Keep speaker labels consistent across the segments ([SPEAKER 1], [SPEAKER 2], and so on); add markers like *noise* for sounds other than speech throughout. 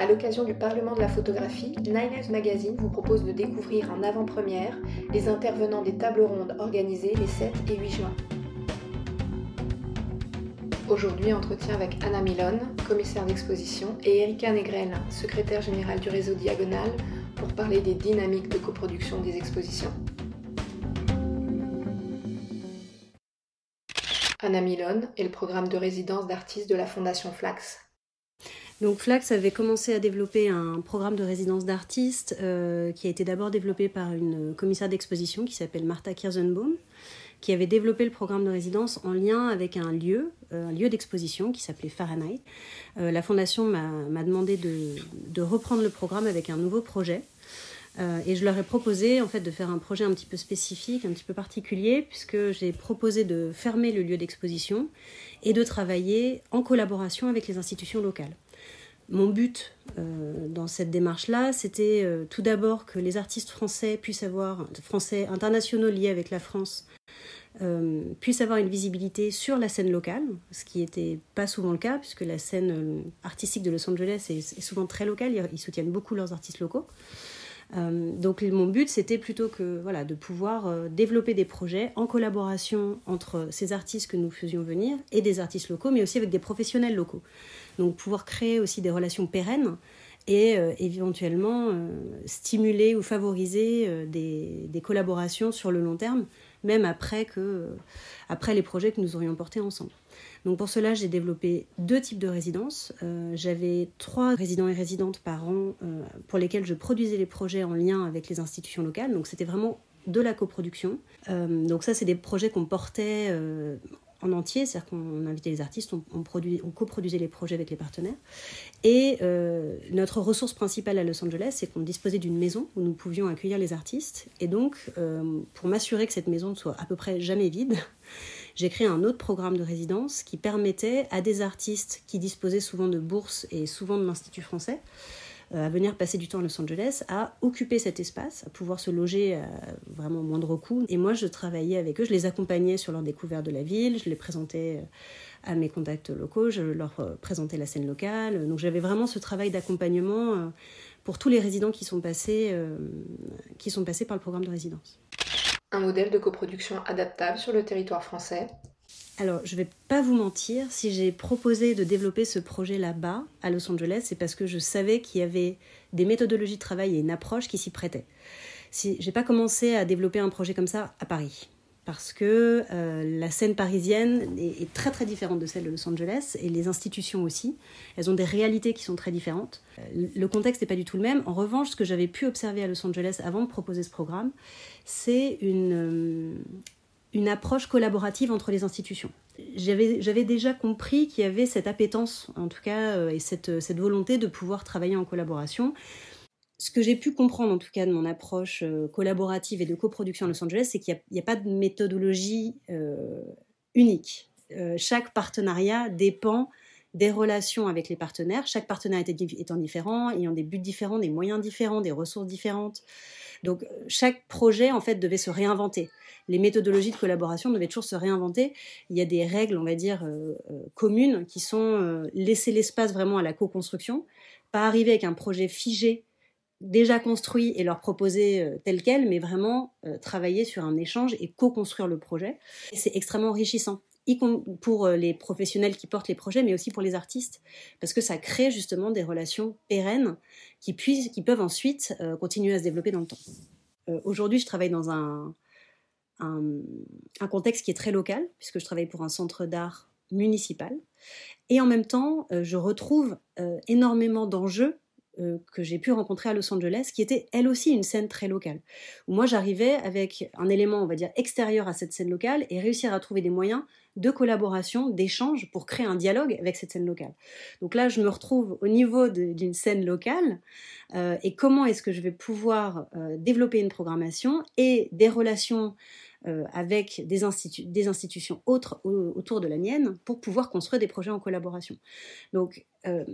[SPEAKER 1] À l'occasion du Parlement de la photographie, Nine Magazine vous propose de découvrir en avant-première les intervenants des tables rondes organisées les 7 et 8 juin. Aujourd'hui, entretien avec Anna Milone, commissaire d'exposition, et Erika Negrel, secrétaire générale du réseau Diagonal, pour parler des dynamiques de coproduction des expositions. Anna Milone est le programme de résidence d'artistes de la Fondation Flax.
[SPEAKER 2] Donc Flax avait commencé à développer un programme de résidence d'artistes euh, qui a été d'abord développé par une commissaire d'exposition qui s'appelle Martha Kirzenbaum, qui avait développé le programme de résidence en lien avec un lieu, euh, d'exposition qui s'appelait Fahrenheit. Euh, la fondation m'a demandé de, de, reprendre le programme avec un nouveau projet. et je leur ai proposé en fait de faire un projet un petit peu spécifique, un petit peu particulier, puisque j'ai proposé de fermer le lieu d'exposition et de travailler en collaboration avec les institutions locales. Mon but euh, dans cette démarche-là, c'était euh, tout d'abord que les artistes français puissent avoir, français internationaux liés avec la France, euh, puissent avoir une visibilité sur la scène locale, ce qui n'était pas souvent le cas, puisque la scène artistique de Los Angeles est, souvent très locale, ils soutiennent beaucoup leurs artistes locaux. Donc mon but, c'était plutôt que voilà, de pouvoir développer des projets en collaboration entre ces artistes que nous faisions venir et des artistes locaux, mais aussi avec des professionnels locaux. Donc pouvoir créer aussi des relations pérennes et euh, éventuellement euh, stimuler ou favoriser euh, des, collaborations sur le long terme, même après, que, après les projets que nous aurions portés ensemble. Donc pour cela, j'ai développé deux types de résidences. J'avais trois résidents et résidentes par an pour lesquels je produisais les projets en lien avec les institutions locales. Donc c'était vraiment de la coproduction. donc ça, c'est des projets qu'on portait en entier, c'est-à-dire qu'on invitait les artistes, on, coproduisait les projets avec les partenaires. Et euh, notre ressource principale à Los Angeles, c'est qu'on disposait d'une maison où nous pouvions accueillir les artistes. Et donc, euh, pour m'assurer que cette maison ne soit à peu près jamais vide, j'ai créé un autre programme de résidence qui permettait à des artistes qui disposaient souvent de bourses et souvent de l'Institut français, euh, à venir passer du temps à Los Angeles, à occuper cet espace, à pouvoir se loger à vraiment moindre coût. Et moi, je travaillais avec eux, je les accompagnais sur leur découverte de la ville, je les présentais euh, à mes contacts locaux, je leur euh, présentais la scène locale. Donc j'avais vraiment ce travail d'accompagnement pour tous les résidents qui sont passés, qui sont passés par le programme de résidence.
[SPEAKER 1] Un modèle de coproduction adaptable sur le territoire français
[SPEAKER 2] alors, je ne vais pas vous mentir, si j'ai proposé de développer ce projet là-bas, à Los Angeles, c'est parce que je savais qu'il y avait des méthodologies de travail et une approche qui s'y prêtaient. Si, je n'ai pas commencé à développer un projet comme ça à Paris, parce que euh, la scène parisienne est, très très différente de celle de Los Angeles, et les institutions aussi. Elles ont des réalités qui sont très différentes. Euh, le contexte n'est pas du tout le même. En revanche, ce que j'avais pu observer à Los Angeles avant de proposer ce programme, c'est une... Euh, une approche collaborative entre les institutions. J'avais déjà compris qu'il y avait cette appétence, en tout cas, et cette, cette volonté de pouvoir travailler en collaboration. Ce que j'ai pu comprendre, en tout cas, de mon approche euh, collaborative et de coproduction à Los Angeles, c'est qu'il n'y a, pas de méthodologie euh, unique. chaque partenariat dépend des relations avec les partenaires. Chaque partenaire étant différent, ayant des buts différents, des moyens différents, des ressources différentes. Donc chaque projet en fait devait se réinventer. Les méthodologies de collaboration devaient toujours se réinventer. Il y a des règles, on va dire, euh, euh, communes qui sont euh, laisser l'espace vraiment à la co-construction, pas arriver avec un projet figé déjà construit et leur proposer tel quel, mais vraiment travailler sur un échange et co-construire le projet. C'est extrêmement enrichissant pour les professionnels qui portent les projets, mais aussi pour les artistes, parce que ça crée justement des relations pérennes qui, puissent, qui peuvent ensuite continuer à se développer dans le temps. Aujourd'hui, je travaille dans un, un, contexte qui est très local, puisque je travaille pour un centre d'art municipal. Et en même temps, je retrouve énormément d'enjeux euh, que j'ai pu rencontrer à Los Angeles, qui était elle aussi une scène très locale. Moi j'arrivais avec un élément, on va dire, extérieur à cette scène locale et réussir à trouver des moyens de collaboration, d'échange pour créer un dialogue avec cette scène locale. Donc là, je me retrouve au niveau d'une scène locale euh, et comment est-ce que je vais pouvoir euh, développer une programmation et des relations euh, avec des, des, institutions autres autour de la mienne pour pouvoir construire des projets en collaboration. Donc euh,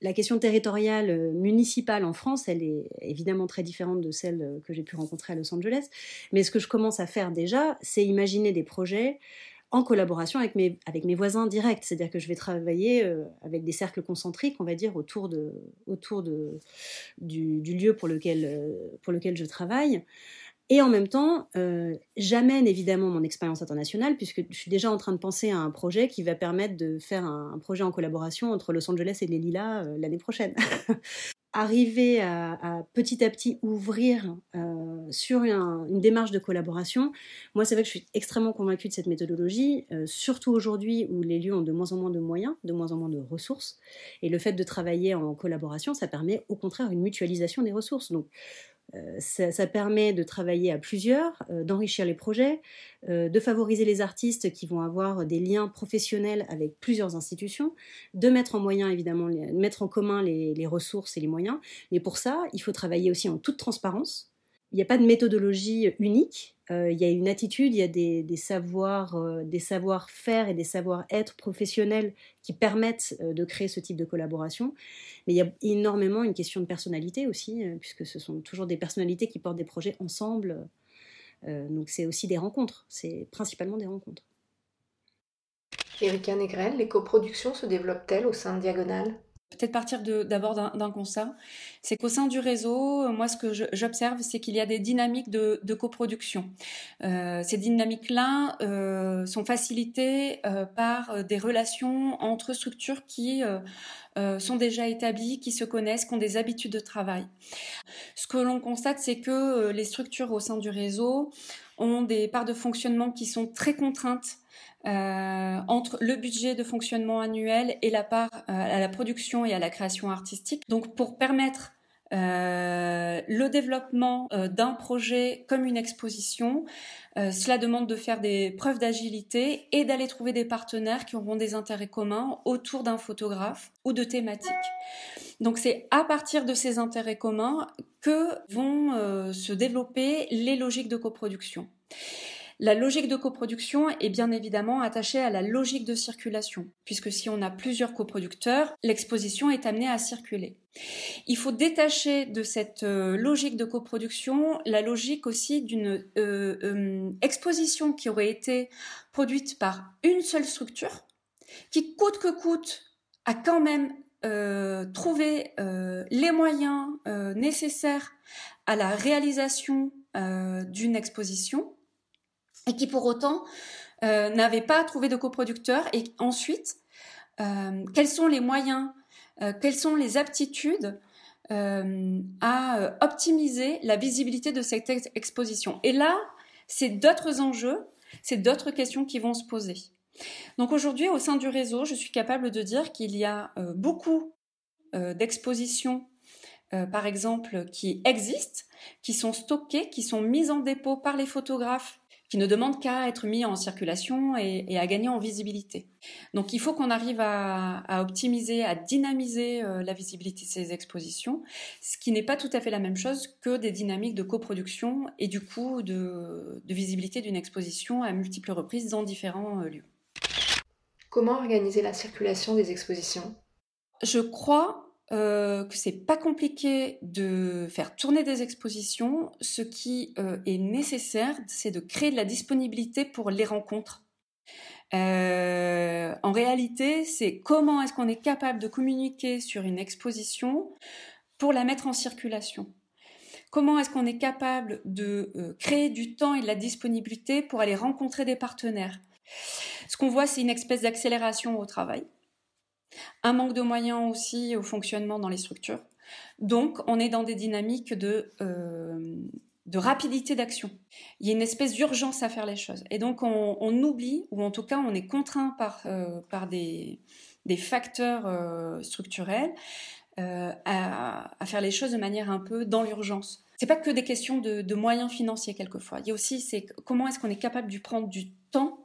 [SPEAKER 2] la question territoriale euh, municipale en France, elle est évidemment très différente de celle que j'ai pu rencontrer à Los Angeles, mais ce que je commence à faire déjà, c'est imaginer des projets en collaboration avec mes, avec mes voisins directs. C'est-à-dire que je vais travailler avec des cercles concentriques, on va dire, autour, de, autour de, du, du lieu pour lequel, pour lequel je travaille. Et en même temps, euh, j'amène évidemment mon expérience internationale, puisque je suis déjà en train de penser à un projet qui va permettre de faire un, projet en collaboration entre Los Angeles et les Lilas euh, l'année prochaine. *laughs* Arriver à, petit à petit ouvrir euh, sur une démarche de collaboration, moi c'est vrai que je suis extrêmement convaincue de cette méthodologie, surtout aujourd'hui où les lieux ont de moins en moins de moyens, de moins en moins de ressources. Et le fait de travailler en collaboration, ça permet au contraire une mutualisation des ressources. Donc euh, ça, permet de travailler à plusieurs, euh, d'enrichir les projets, euh, de favoriser les artistes qui vont avoir des liens professionnels avec plusieurs institutions, de mettre en moyen évidemment, mettre en commun les ressources et les moyens. Mais pour ça, il faut travailler aussi en toute transparence. Il n'y a pas de méthodologie unique. Euh, il y a une attitude, il y a des, savoirs, euh, des savoir-faire et des savoir-être professionnels qui permettent euh, de créer ce type de collaboration. Mais il y a énormément une question de personnalité aussi, puisque ce sont toujours des personnalités qui portent des projets ensemble. donc c'est aussi des rencontres, c'est principalement des rencontres.
[SPEAKER 1] Erika Negrel, les coproductions se développent-elles au sein de Diagonale?
[SPEAKER 3] Peut-être partir d'abord d'un constat, c'est qu'au sein du réseau, moi ce que j'observe, c'est qu'il y a des dynamiques de, coproduction. Euh, ces dynamiques-là euh, sont facilitées euh, par des relations entre structures qui sont déjà établies, qui se connaissent, qui ont des habitudes de travail. Ce que l'on constate, c'est que les structures au sein du réseau ont des parts de fonctionnement qui sont très contraintes euh, entre le budget de fonctionnement annuel et la part euh, à la production et à la création artistique. Donc pour permettre euh, le développement euh, d'un projet comme une exposition, cela demande de faire des preuves d'agilité et d'aller trouver des partenaires qui auront des intérêts communs autour d'un photographe ou de thématiques. Donc c'est à partir de ces intérêts communs que vont se développer les logiques de coproduction. La logique de coproduction est bien évidemment attachée à la logique de circulation, puisque si on a plusieurs coproducteurs, l'exposition est amenée à circuler. Il faut détacher de cette euh, logique de coproduction la logique aussi d'une euh, euh, exposition qui aurait été produite par une seule structure, qui coûte que coûte a quand même trouvé les moyens nécessaires à la réalisation d'une exposition et qui pour autant euh, n'avaient pas trouvé de coproducteur. Et ensuite, euh, quels sont les moyens, euh, quelles sont les aptitudes euh, à optimiser la visibilité de cette exposition? Et là, c'est d'autres enjeux, c'est d'autres questions qui vont se poser. Donc aujourd'hui, au sein du réseau, je suis capable de dire qu'il y a beaucoup d'expositions, par exemple, qui existent, qui sont stockées, qui sont mises en dépôt par les photographes qui ne demande qu'à être mis en circulation et, à gagner en visibilité. Donc il faut qu'on arrive à, optimiser, à dynamiser euh, la visibilité de ces expositions, ce qui n'est pas tout à fait la même chose que des dynamiques de coproduction et du coup de, visibilité d'une exposition à multiples reprises dans différents euh, lieux.
[SPEAKER 1] Comment organiser la circulation des expositions?
[SPEAKER 3] Je crois euh, que c'est pas compliqué de faire tourner des expositions. Ce qui euh, est nécessaire, c'est de créer de la disponibilité pour les rencontres. Euh, en réalité, c'est comment est-ce qu'on est capable de communiquer sur une exposition pour la mettre en circulation. Comment est-ce qu'on est capable de créer du temps et de la disponibilité pour aller rencontrer des partenaires. Ce qu'on voit, c'est une espèce d'accélération au travail un manque de moyens aussi au fonctionnement dans les structures. Donc, on est dans des dynamiques de, euh, de rapidité d'action. Il y a une espèce d'urgence à faire les choses. Et donc, on, oublie, ou en tout cas, on est contraint par, euh, par des, des facteurs euh, structurels à, à, faire les choses de manière un peu dans l'urgence. C'est pas que des questions de, de moyens financiers quelquefois. Il y a aussi c'est comment est-ce qu'on est capable de prendre du temps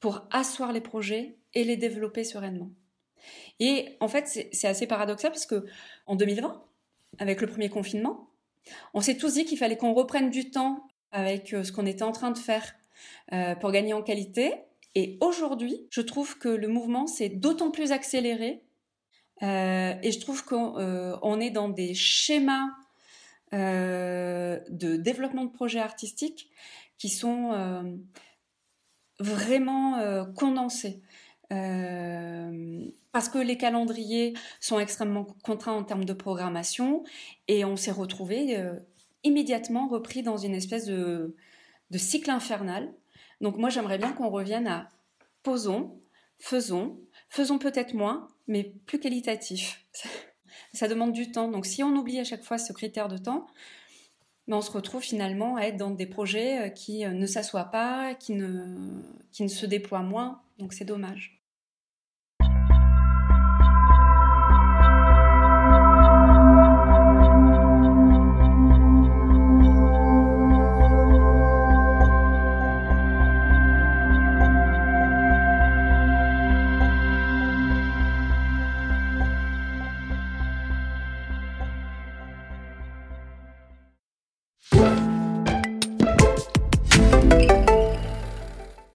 [SPEAKER 3] pour asseoir les projets et les développer sereinement. Et en fait, c'est assez paradoxal parce que en 2020, avec le premier confinement, on s'est tous dit qu'il fallait qu'on reprenne du temps avec euh, ce qu'on était en train de faire euh, pour gagner en qualité. Et aujourd'hui, je trouve que le mouvement s'est d'autant plus accéléré euh, et je trouve qu'on est dans des schémas de développement de projets artistiques qui sont vraiment euh, condensé. Euh, parce que les calendriers sont extrêmement contraints en termes de programmation et on s'est retrouvé euh, immédiatement repris dans une espèce de, de cycle infernal. Donc moi j'aimerais bien qu'on revienne à posons, faisons, faisons peut-être moins, mais plus qualitatif. *laughs* Ça demande du temps. Donc si on oublie à chaque fois ce critère de temps, ben, on se retrouve finalement à être dans des projets qui ne s'assoient pas, qui ne, qui ne se déploient moins. Donc c'est dommage.